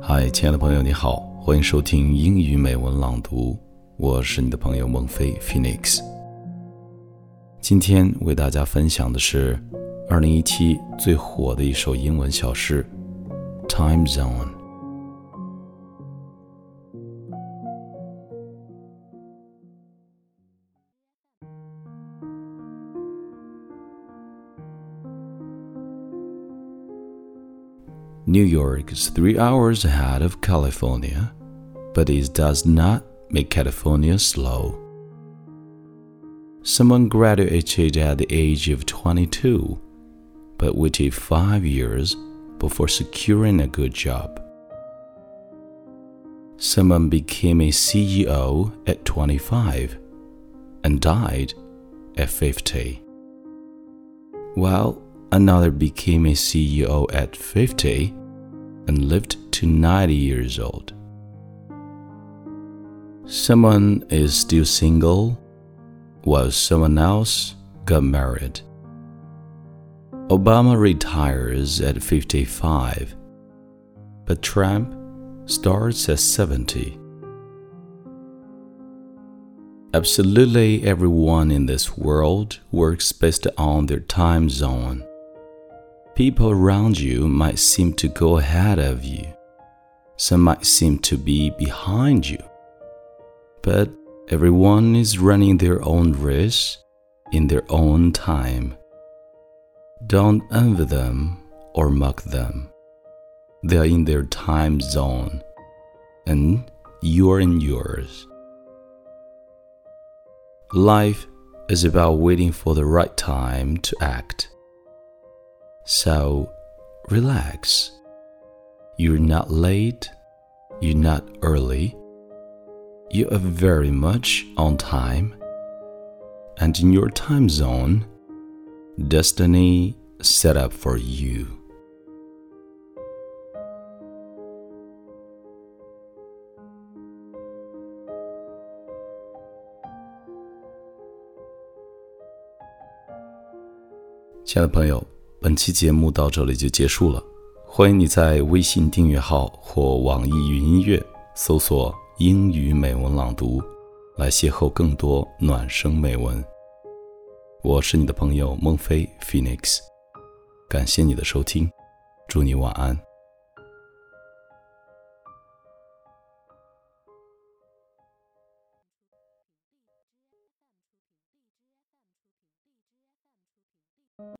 嗨，亲爱的朋友，你好，欢迎收听英语美文朗读，我是你的朋友孟非 Phoenix。今天为大家分享的是二零一七最火的一首英文小诗《Time Zone》。New York is three hours ahead of California, but it does not make California slow. Someone graduated at the age of 22, but waited five years before securing a good job. Someone became a CEO at 25 and died at 50. While Another became a CEO at 50 and lived to 90 years old. Someone is still single while someone else got married. Obama retires at 55, but Trump starts at 70. Absolutely everyone in this world works based on their time zone. People around you might seem to go ahead of you. Some might seem to be behind you. But everyone is running their own race in their own time. Don't envy them or mock them. They are in their time zone, and you're in yours. Life is about waiting for the right time to act. So relax. You're not late, you're not early, you are very much on time. And in your time zone, destiny set up for you. 本期节目到这里就结束了，欢迎你在微信订阅号或网易云音乐搜索“英语美文朗读”，来邂逅更多暖声美文。我是你的朋友孟非 Phoenix，感谢你的收听，祝你晚安。